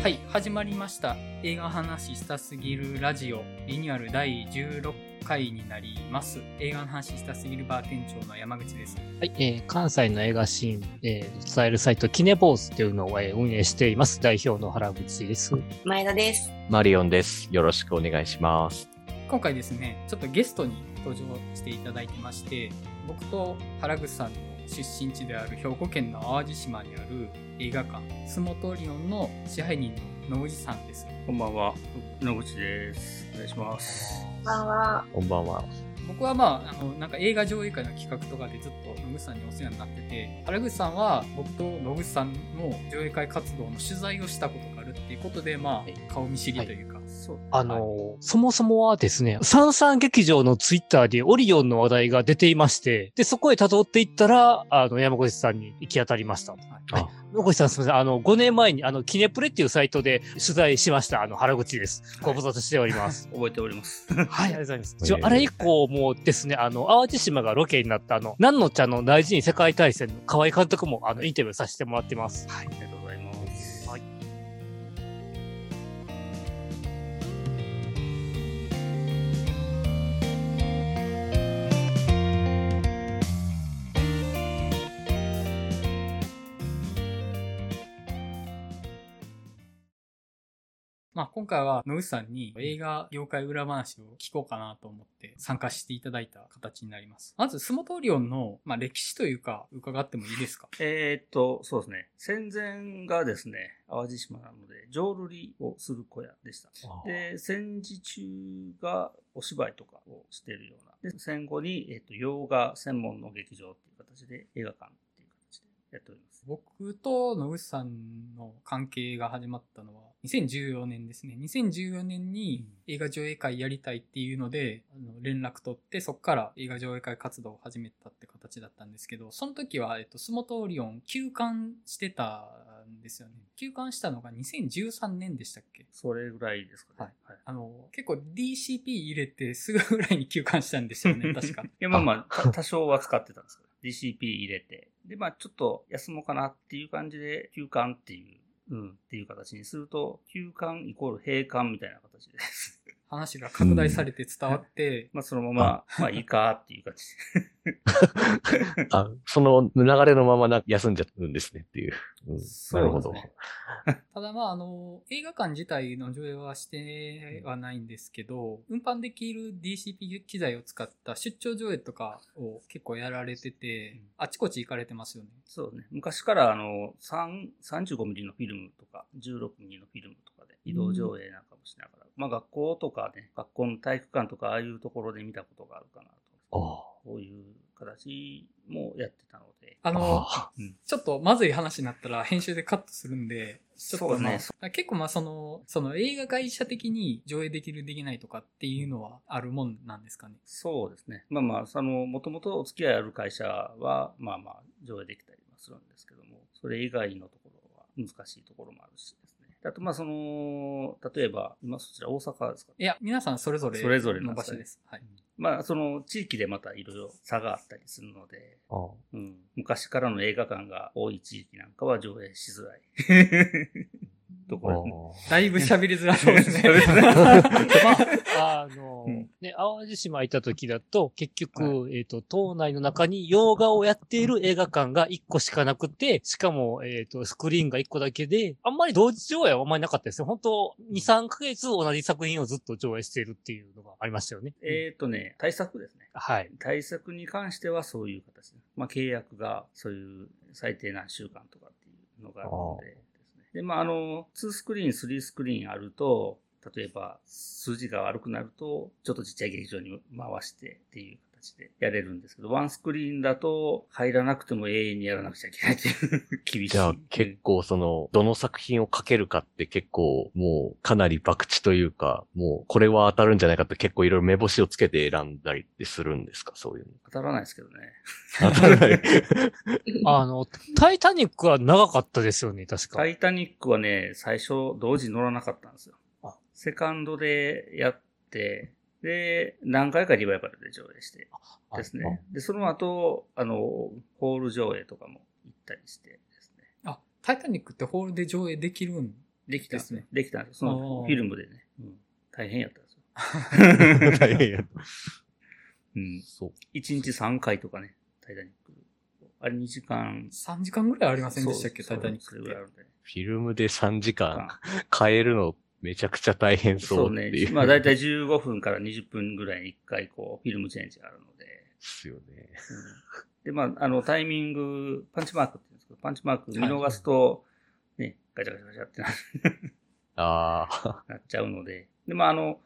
はい、始まりました。映画話したすぎるラジオリニューアル第16回になります。映画の話したすぎるバー店長の山口です。はい、えー関西の映画シーン、えー伝えるサイト、キネボースというのを、えー運営しています。代表の原口です。前田です。マリオンです。よろしくお願いします。今回ですね、ちょっとゲストに登場していただいてまして、僕と原口さんの出身地である兵庫県の淡路島にある映画館、スモトリオンの支配人の野口さんです。こんばんは、野口です。お願いします。こんばんは。こんばんは。僕はまあ、あの、なんか映画上映会の企画とかでずっと野口さんにお世話になってて、原口さんは僕と野口さんの上映会活動の取材をしたことがあるっていうことで、まはいあ、顔見知りというか、そう。あのーそもそもはですね、三三劇場のツイッターでオリオンの話題が出ていまして、で、そこへ辿っていったら、あの、山越さんに行き当たりました。はいあ山越さんすみません。あの、5年前に、あの、キネプレっていうサイトで取材しました。あの、原口です。ご無沙汰しております。覚えております。はい、ありがとうございます。えー一応あれ以降もですね、あの、淡路島がロケになった、あの、なんのちゃんの大事に世界大戦の河合監督も、あの、インタビューさせてもらってます。はい。まあ、今回は野口さんに映画業界裏話を聞こうかなと思って参加していただいた形になります。まず、スモトリオンの、まあ、歴史というか、伺ってもいいですか？えーっと、そうですね。戦前がですね、淡路島なので、浄瑠璃をする小屋でした。で、戦時中がお芝居とかをしているような。で、戦後に、えーっと、洋画専門の劇場っていう形で、映画館やっております。僕と野口さんの関係が始まったのは2014年ですね。2014年に映画上映会やりたいっていうので、あの連絡取ってそこから映画上映会活動を始めたって形だったんですけど、その時は、えっと、スモトリオン休館してたんですよね。休館したのが2013年でしたっけ？それぐらいですかね。はいあの、結構 DCP 入れてすぐぐらいに休館したんですよね、確か。いや、まあまあ、た多少は使ってたんですけど、DCP 入れて、で、まあ、ちょっと休もうかなっていう感じで、休館っていう、うん、っていう形にすると、休館イコール閉館みたいな形です。話が拡大されて伝わって、まあ、そのまま、まあ、いいかっていう感じで。あ、その流れのままな休んじゃうんですねっていう。うんなるほど。ただまああの、映画館自体の上映はしてはないんですけど、運搬できる DCP 機材を使った出張上映とかを結構やられてて、あちこち行かれてますよね。そうね。昔から、あの、3 35ミリのフィルムとか、16ミリのフィルムとかで移動上映なんかもしながら、まあ、学校とかね、学校の体育館とか、ああいうところで見たことがあるかなと。あこういう形もやってたので。あの、あうんちょっとまずい話になったら編集でカットするんで、ちょっとまそうねあ、結構まあその、その映画会社的に上映できるできないとかっていうのはあるもんなんですかね？そうですね。まあまあ、その、もともとお付き合いある会社は、まあまあ、上映できたりはするんですけども、それ以外のところは難しいところもあるし。あと、まあ、その、例えば、今そちら大阪ですか？いや、皆さんそれぞれそれぞれの場所です。はい。まあ、その地域でまたいろいろ差があったりするので、あ。うん、昔からの映画館が多い地域なんかは上映しづらい。ところですね。だいぶ喋りづらそうですね。まあ、あの、うんね、淡路島行った時だと、結局、えっ、と、島内の中に洋画をやっている映画館が1個しかなくて、しかも、えっ、と、スクリーンが1個だけで、あんまり同時上映はあんまりなかったですね。本当2、3ヶ月同じ作品をずっと上映しているっていうのがありましたよね。えっ、とね、対策ですね。はい。対策に関してはそういう形で、まあ、契約がそういう最低何週間とかっていうのがあるのでで。まあ、あの、2スクリーン、3スクリーンあると、例えば数字が悪くなると、ちょっとちっちゃい劇場に回してっていう形でやれるんですけど、ワンスクリーンだと入らなくても永遠にやらなくちゃいけないっていう厳しい。じゃあ結構その、どの作品をかけるかって結構もうかなり博打というか、もうこれは当たるんじゃないかって結構いろいろ目星をつけて選んだりってするんですか？そういうの。当たらないですけどね。当たらない。あの、タイタニックは長かったですよね、確か。タイタニックはね、最初同時に乗らなかったんですよあ。セカンドでやって、で、何回かリバイバルで上映してですね。で、その後、あの、ホール上映とかも行ったりしてですね。あ、タイタニックってホールで上映できるんできたんですねできたんです。そのフィルムでね。うん大変やったんですよ。大変や。うん。そう。1日3回とかね、タイタニック。あれ2時間。3時間ぐらいありませんでしたっけ、タイタニッそクって。れぐらいあるんで。フィルムで3時間あ変えるのめちゃくちゃ大変そそううねっていう。。まあ大体15分から20分ぐらいに1回こう、フィルムチェンジあるので。ですよね。うんで、まあ、あの、タイミング、パンチマークって言うんですけど、パンチマーク見逃すと、ね、ガチャガチャガチャってなああ。なっちゃうので。で、まあ、あの、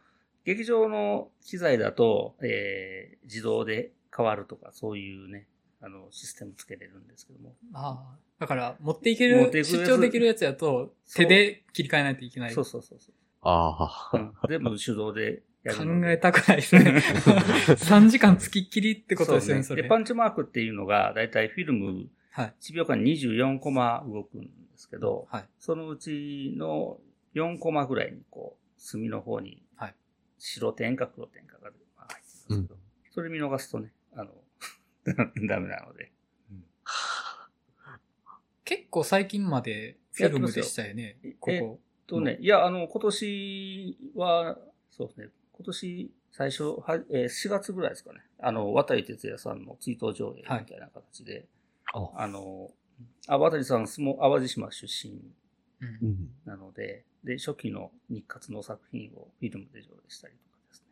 劇場の機材だと、えー、自動で変わるとか、そういうね、あの、システムつけれるんですけども。ああ。だから、持っていける、出張できるやつやと、手で切り替えないといけない。そうそうそうそう、ああ。うん。全部手動でや考るので。えたくないですね。3時間付きっきりってことですよね、それ。そうで、パンチマークっていうのが、だいたいフィルムはい。1秒間に24コマ動くんですけど、はい。そのうちの4コマぐらいに、こう、隅の方にはい、白点か黒点かが入ってるんですけど、それ見逃すとね、あの、ダメなので。結構最近までフィルムでしたよね、こえこ。とね、いや、あの、今年は、そうですね、今年最初は、えー4月ぐらいですかね、あの、渡哲也さんの追悼上映みたいな形で、ああの、あ、渡さん、相撲淡路島出身。うんうん。なので、で、初期の日活の作品をフィルムで上映したりとかですね。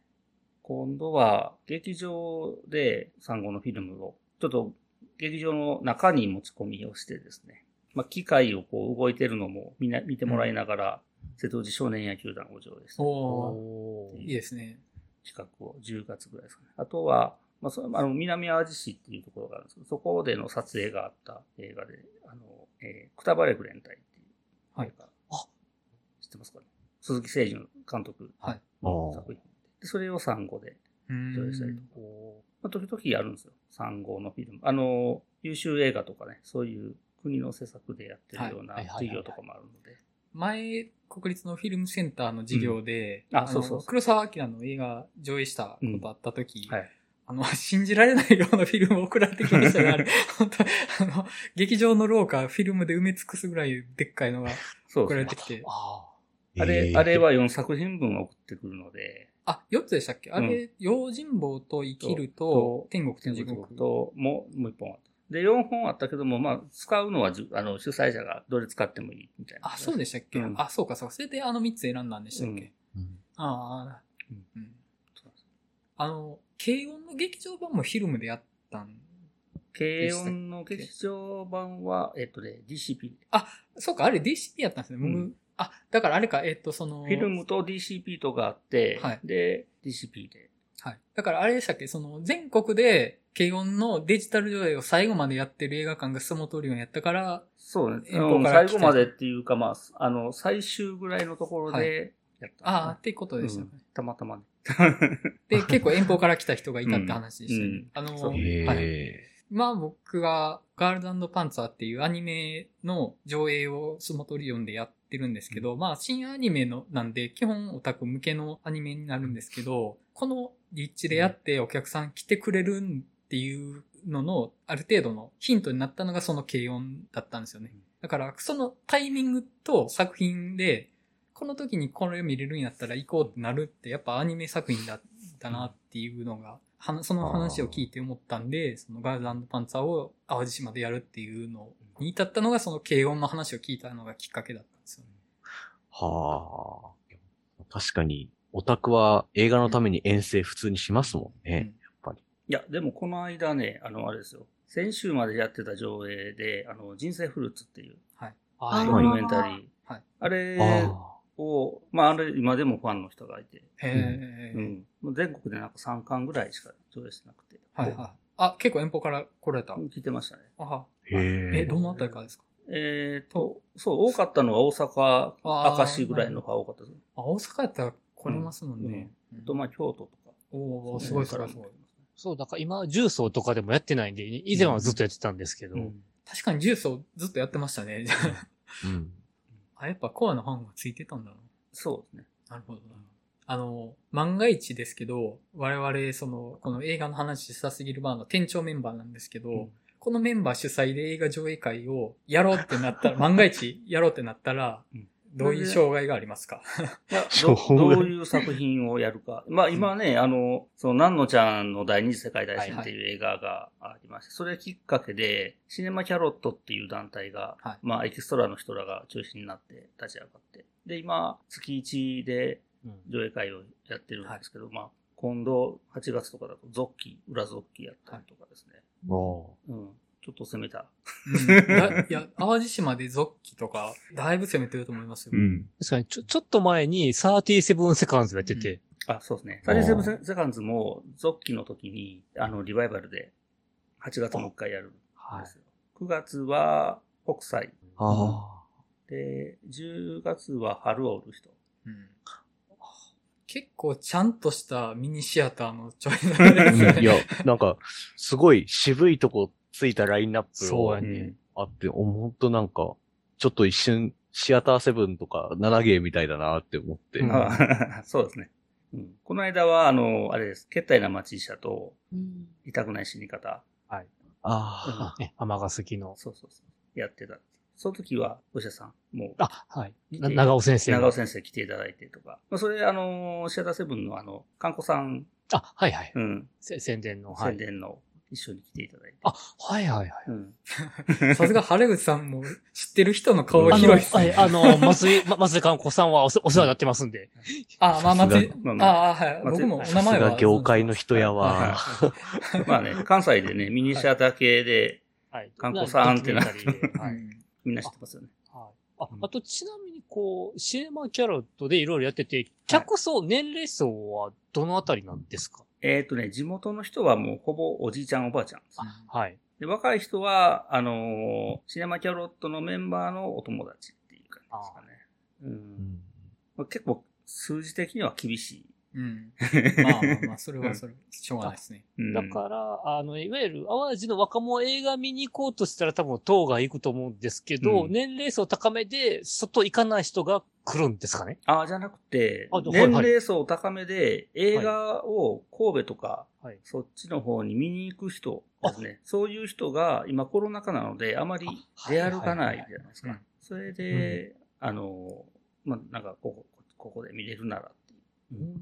今度は、劇場で産後のフィルムを、ちょっと劇場の中に持ち込みをしてですね、まあ、機械をこう動いてるのもみんな見てもらいながら、瀬戸内少年野球団を上映したりおいいですね。企画を10月ぐらいですかね。あとは、まあ、そあの南淡路市っていうところがあるんですけど、そこでの撮影があった映画で、あの、えー、くたばれく連隊っていう映画。あ知ってますかね？鈴木誠二監督はい。の作品で。それを産後で上映したりとんか。まあ、時々やるんですよ。産後のフィルム。あの、優秀映画とかね、そういう国の施策でやってるようなはいはいはいはい授業とかもあるので。前、国立のフィルムセンターの授業で、のうんあそうそう黒沢明の映画上映したことあった時、はい。あの、信じられない量のフィルムを送られてきましたね。あれ 本当あの、劇場の廊下、フィルムで埋め尽くすぐらいでっかいのが送られてきて。ああれ、えーあれは4作品分送ってくるので、あ、4つでしたっけ？あれ、用心棒と生きると、天国と地獄。と、もう、もう一本あった。で、4本あったけども、まあ、使うのはじゅ、あの、主催者がどれ使ってもいいみたいな。あ、そうでしたっけ、うんあ、そうか、そうか。それであの3つ選んだんでしたっけ、うんうんああ、うんうん。あの、軽音の劇場版もフィルムでやったん軽音の劇場版は、えっとね、DCP。そうか、あれ DCP やったんですね。僕、うんあ、だからあれか、えっ、と、その、フィルムと DCP とがあって、はいで、DCP で。はい。だからあれでしたっけ？その、全国で、軽音のデジタル上映を最後までやってる映画館が相撲トリオンやったから、そうね。遠うん方から来た最後までっていうか、まあ、あの、最終ぐらいのところでやった、ああ、っていうことでしたね。うんたまたまね。で、結構遠方から来た人がいたって話でしたよね。うんあの、そうへはい。え。今僕がガールズパンツァーっていうアニメの上映をスモトリオンでやってるんですけど、まあ新アニメのなんで基本オタク向けのアニメになるんですけど、この立地でやってお客さん来てくれるっていうののある程度のヒントになったのがその軽音だったんですよね。だからそのタイミングと作品で、この時にこれを見れるんやったら行こうってなるってやっぱアニメ作品だったなっていうのが、はなその話を聞いて思ったんで、そのガールズパンツァーを淡路島でやるっていうのに至ったのがその軽音の話を聞いたのがきっかけだったんですよね。はあ。確かに、オタクは映画のために遠征普通にしますもんね。やっぱり。いや、でもこの間ね、あの、あれですよ。先週までやってた上映で、あの、人生フルーツっていう、はい。あ。ドキュメンタリー。はい。あれあを、まあ、あれ、今でもファンの人がいて、うん。全国でなんか3巻ぐらいしか上映してなくて。はいはい。あ、結構遠方から来られた？聞いてましたね。あはえ。え、どのあたりからですか？えーと、そう、多かったのは大阪、明石ぐらいのが多かったです。あ、大阪やったら来れますもんね。あと、まあ、京都とか。おおすごいすごいすごい。そう、だから今、重曹とかでもやってないんで、以前はずっとやってたんですけど、うん確かにジュースをずっとやってましたね。うん。あ、やっぱコアのファンがついてたんだな。そうですね。なるほどな。あの、万が一ですけど、我々、その、この映画の話したすぎるバーの店長メンバーなんですけど、うんこのメンバー主催で映画上映会をやろうってなったら、万が一やろうってなったら、うんどういう障害がありますか？どどういう作品をやるか。まあ今ね、あの、その、なんのちゃんの第二次世界大戦っていう映画がありまして、それきっかけで、シネマキャロットっていう団体が、はい。まあエキストラの人らが中心になって立ち上がって、で、今、月1でうん。上映会をやってるんですけど、まあ、今度8月とかだと、ゾッキー、裏ゾッキーやったりとかですね。おうん。ちょっと攻めた。うんだ いや、淡路島でゾッキとか、だいぶ攻めてると思いますよ。うん。確かに、ちょ、ちょっと前に37セカンズやってて、あ、そうですね。あーサリセブンセカンズも、ゾッの時に、あの、リバイバルで、8月もう一回やるんはいですよ。9月は、北斎。あで、10月は春を売る人。うん結構ちゃんとしたミニシアターのちょいあ。ですねいや、なんか、すごい渋いとこついたラインナップをそうやねうん。あって、ほんとなんか、ちょっと一瞬、シアターセブンとか7ゲーみたいだなって思って。うんあ そうですね。うん、この間は、あの、あれです。決体な町医者と、痛くない死に方。ああね、天ヶ関の。そうそうそう。やってた。その時は、お医者さん、もう、あ、はい。長尾先生の。長尾先生来ていただいてとか。まあ、それ、あの、シアターセブンのあの、看護さん、あ、はいはい。うん、せ宣伝の。はい宣。伝の一緒に来ていただいて。あ、はいはいはい。うん。さすが晴口さんも知ってる人の顔あの、広いっすね。はい、あの、松井、ま松井観光さんはお世お世話になってますんで。あ、まあ、松井さ、まあまあああ、はい。松井僕もおさす名前は。が業界の人やわ。まあね、関西でね、ミニシアター系で、はい。観光さんってなドキュメンタリーではい。うんみんな知ってますよね。はいあ、あとちなみにこう、シネマキャロットでいろいろやってて、客層、年齢層はどのあたりなんですか？えっ、とね、地元の人はもうほぼおじいちゃんおばあちゃんです。はい。で若い人は、あのーシネマキャロットのメンバーのお友達っていう感じですかね。うん結構、数字的には厳しい。うん。まあまあまあ、それはそれ、しょうがないですね。うんだから、あの、いわゆる、淡路の若者映画見に行こうとしたら多分、党が行くと思うんですけど、うん年齢層高めで、外行かない人が来るんですかね？あ、じゃなくて年齢層高めで映画を神戸とか、はい。そっちの方に見に行く人ですね。そういう人が今コロナ禍なのであまり出歩かないじゃないですか。それで、あの、まあ、なんかここ、ここで見れるならっていう。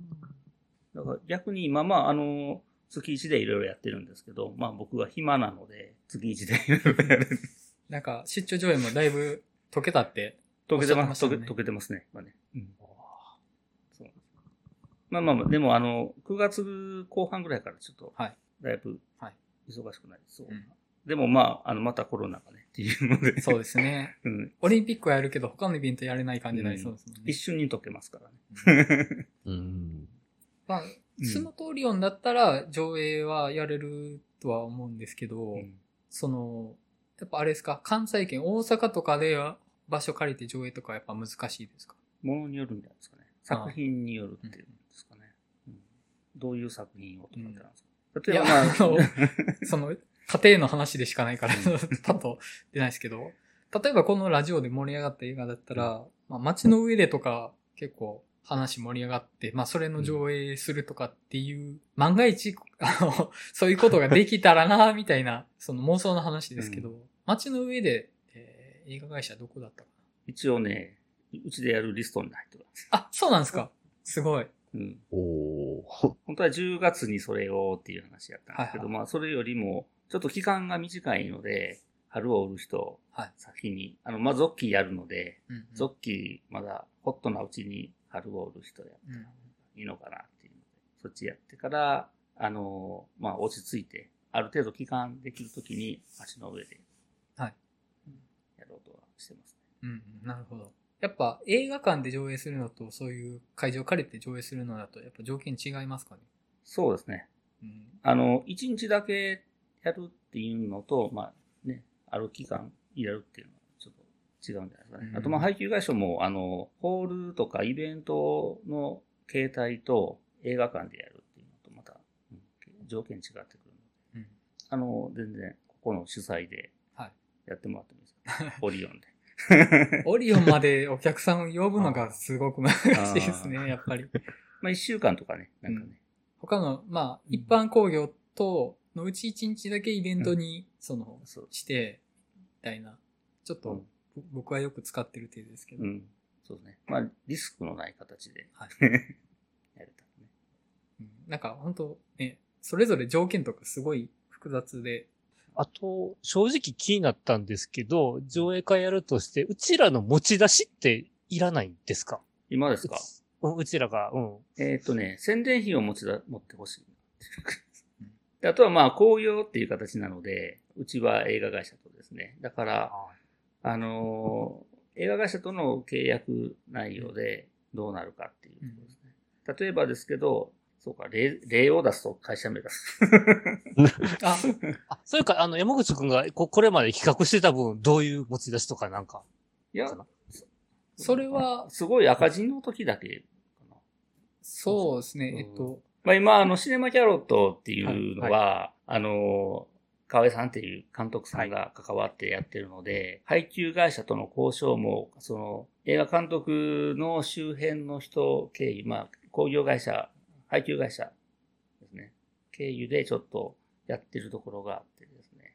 だから逆に今まあ、あの、月1でいろいろやってるんですけど、まあ僕は暇なので、月1でいろいろやる。なんか、出張上映もだいぶ溶けたって。溶けてます、ね溶け溶けてますね。今ね。うんそうまあまあまあ、でもあの、9月後半ぐらいからちょっと、はいだいぶはい、忙しくなりそう。うんでもまあ、あの、またコロナがね、っていうので、そうですね。うん、オリンピックはやるけど、他のイベントやれない感じになりそうですもんね。一瞬に溶けますからね。うん。まあ、スノトリオンだったら上映はやれるとは思うんですけど、うんその、やっぱあれですか、関西圏、大阪とかでは場所借りて上映とかやっぱ難しいですか？ものによるんじゃないですかね。作品によるっていうんですかね。うん。どういう作品をとかってなんですか、いや、例えばまあ、あの、その、家庭の話でしかないから、パッと出ないですけど、例えばこのラジオで盛り上がった映画だったら、まあ、街の上でとか結構話盛り上がって、まあ、それの上映するとかっていう、万が一、あの、そういうことができたらな、みたいな、その妄想の話ですけど、う街の上で、えー映画会社どこだったか一応ね、うちでやるリストに入ってます。な。あ、そうなんですかすごい。うん。おー。本当は10月にそれをっていう話やったんですけど、はいはいまあ、それよりも、ちょっと期間が短いので、春を売る人、はい先に、あの、まあ、ゾッキーやるので、うんうんゾッキーまだホットなうちに春を売る人やったうんらいいのかなっていうので、そっちやってから、あの、まあ、落ち着いて、ある程度期間できるときに足の上で、はいうん。やろうとはしてますうんうん、なるほど。やっぱ映画館で上映するのと、そういう会場借りて上映するのだと、やっぱ条件違いますかね？そうですね。うん、あの、一日だけやるっていうのと、まあね、ある期間入れるっていうのはちょっと違うんじゃないですかね。うんあと、まあ、配給会社も、あの、ホールとかイベントの形態と映画館でやるっていうのとまた、うん条件違ってくるので、うんあの、全然、ここの主催ではいやってもらってもいいですか、オリオンで。オリオンまでお客さんを呼ぶのがすごく難しいですね、やっぱり。まあ、一週間とかね、なんかね。他の、まあ、うん一般工業と、のうち一日だけイベントに、その、そう。して、みたいな。ちょっと、うんぼ僕はよく使ってる手ですけど。うん。そうですね。まあ、リスクのない形で、はいやれたらね。うんなんか本当ね、それぞれ条件とかすごい複雑で、あと、正直気になったんですけど、上映会やるとして、うちらの持ち出しっていらないんですか？今ですか？うちうちらが、うん。えーっとね、宣伝費を持ちだ、持ってほしい。であとはまあ、興行っていう形なので、うちは映画会社とですね。だから、あのー映画会社との契約内容でどうなるかっていうところですね。例えばですけど、そうか、例例を出すと会社名出す。あ、あ、それか、あの、山口くんがここれまで企画してた分、どういう持ち出しとかなんか。いやそれは、すごい赤字の時だけかな。そうですね、うんえっと、まあ今、あの、シネマキャロットっていうのは、あの、河合さんっていう監督さんが関わってやってるので、配給会社との交渉も、その、映画監督の周辺の人経由、まあ、工業会社、配給会社ですね、経由でちょっとやってるところがあってですね。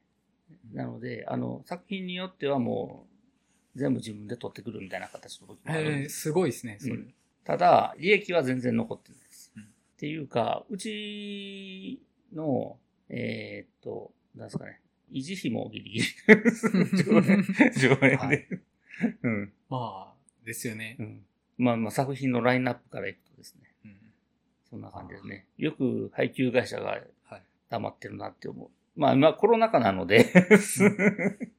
なので、あの、作品によってはもう、全部自分で取ってくるみたいな形の時もあるんえー、ですすごいですね、それ。うんただ、利益は全然残ってないです。うんっていうか、うちの、えーっと、なんですかね、維持費もギリギリ。上演、上演で。はいうん。まあ、ですよねう。ん。まあまあ作品のラインナップからいくとそんな感じですね。よく配給会社がはい。黙ってるなって思う。まあ今コロナ禍なので、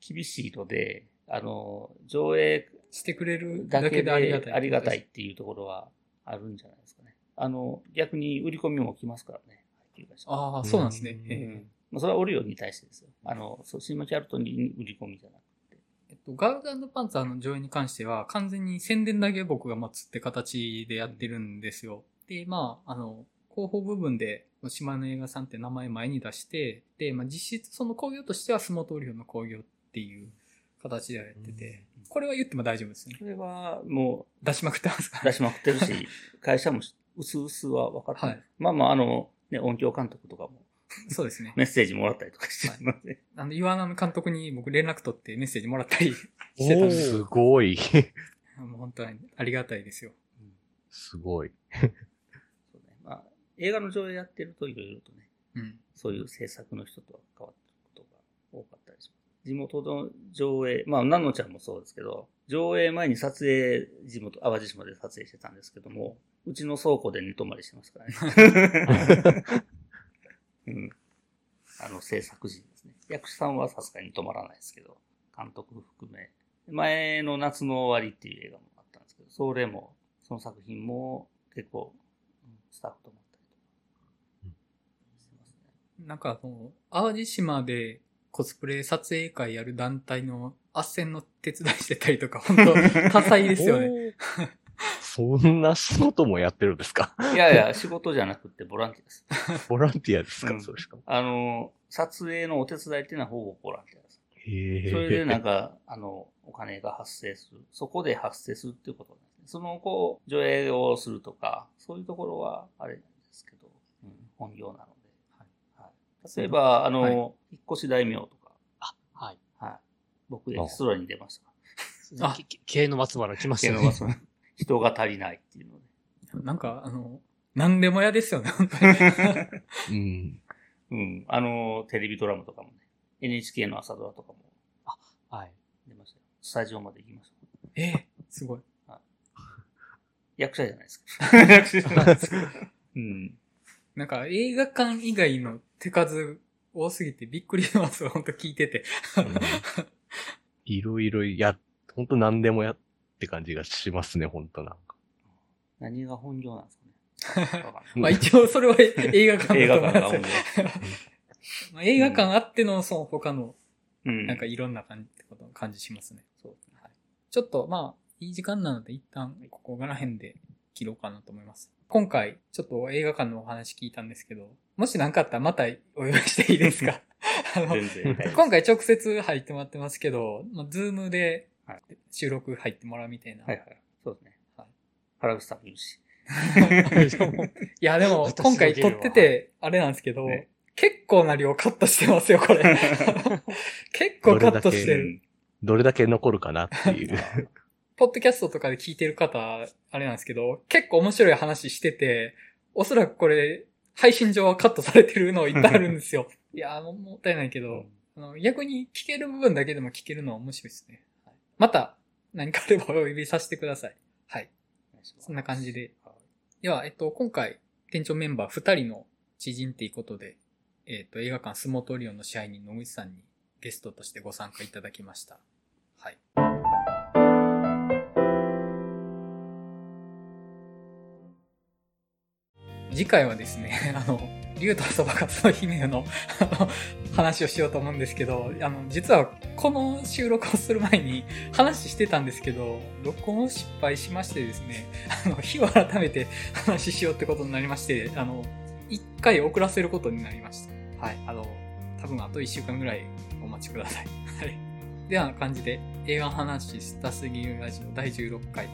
厳しいので、あの、上映してくれるだけでありがたい。っ。ていうところはあるんじゃないですかね。あの、逆に売り込みも来ますからね。配給会社ああ、そうなんですね。まあ、それはオリオンに対してですよ。あの、そう、シーマキャルトに売り込みじゃなくて。えっと、ガードパンツァーの上映に関しては、完全に宣伝だけ僕が待つって形でやってるんですよ。で、まあ、あの、広報部分で、島根映画さんって名前前に出して、で、まあ、実質その工業としては相撲通りの工業っていう形でやってて、これは言っても大丈夫ですね。それはも出しまくってますかう出しまくってるし、会社もうすうすは分かってる、はいまあまあ、あの、ね、音響監督とかもそうですね。メッセージもらったりとかしてるので。なんで、岩波監督に僕連絡取ってメッセージもらったりしてたんですすごい。もう本当にありがたいですよ。すごい。映画の上映やってるといろいろとね、うん。そういう制作の人と関わってることが多かったりします。地元の上映、まあ、ナノちゃんもそうですけど、上映前に撮影、地元、淡路島で撮影してたんですけども、うちの倉庫で寝泊まりしてますからね。うん。あの、制作時ですね。役者さんはさすがに泊まらないですけど、監督含め。前の夏の終わりっていう映画もあったんですけど、それも、その作品も結構、うんスタッフと思ったりとかしてますね。なんかあの、淡路島でコスプレ撮影会やる団体の斡旋の手伝いしてたりとか、本当多彩ですよね。そんな仕事もやってるんですか？いやいや、仕事じゃなくてボランティアです。ボランティアですか、うんそれしかも。あの、撮影のお手伝いっていうのはほぼボランティアです。へえ。それでなんか、あの、お金が発生する。そこで発生するっていうことなんですね。その、こう、上映をするとか、そういうところはあれなんですけど、うん、本業なの例えば、あの、はい引っ越し大名とか、はい。はい。僕エキストラに出ました。あけけ経営の松原来ましたよね。っていうのはその人が足りないっていうので。なんかあの、何でも嫌ですよね、本当に。うん。うん。あの、テレビドラマとかもね、NHK の朝ドラとかもはい。出ましたよ。スタジオまで行きました。ええすごい。役者じゃないですか。役者じゃないですか。うん。なんか映画館以外の手数多すぎてびっくりします、本当聞いてて。いろいろや、ほんと何でもやって感じがしますね、ほんとなんか。何が本業なんですかね。まあ一応それは映画館映だと画館思いますよが本業。まあ映画館あってのその他のうん。なんかいろんな感じってこと感じしますね。そうですね。はい。ちょっとまあ、いい時間なので一旦ここら辺で切ろうかなと思います。今回、ちょっと映画館のお話聞いたんですけど、もし何かあったらまたお呼びしていいですか？あの。今回直接入ってもらってますけど、まあ、ズームではい収録入ってもらうみたいな。はいはい。そうですね。はい原口さんもいるし。いや、でも私今回撮ってて、あれなんですけど、ね結構な量カットしてますよ、これ。結構カットしてる。うんどれだけ残るかなっていう。ポッドキャストとかで聞いてる方、あれなんですけど、結構面白い話してて、おそらくこれ、配信上はカットされてるのいっぱいあるんですよ。いやーももったいないけど、あの逆に聞ける部分だけでも聞けるのは面白いですね。はいまた、何かあればお呼びさせてください。はい。そんな感じで。では、えっと、今回、店長メンバー2人の知人っていうことで、えっと、映画館スモトリオンの支配人野口さんにゲストとしてご参加いただきました。はい。次回はですね、あの、竜とそばかつの姫のあの話をしようと思うんですけど、あの、実はこの収録をする前に話してたんですけど、録音を失敗しましてですね、あの、日を改めて話しようってことになりまして、あの、一回遅らせることになりました。はい。あの、多分あと一週間ぐらいお待ちください。はい。では、感じで、映画話スタすぎるラジオ第16回、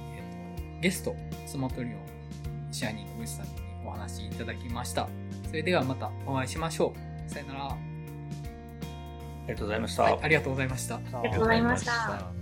ゲスト、スマトリオン、支配人の虫さんに話しいただきました。それではまたお会いしましょう。さよなら。ありがとうございました。はい、ありがとうございました。ありがとうございましたありがとうございました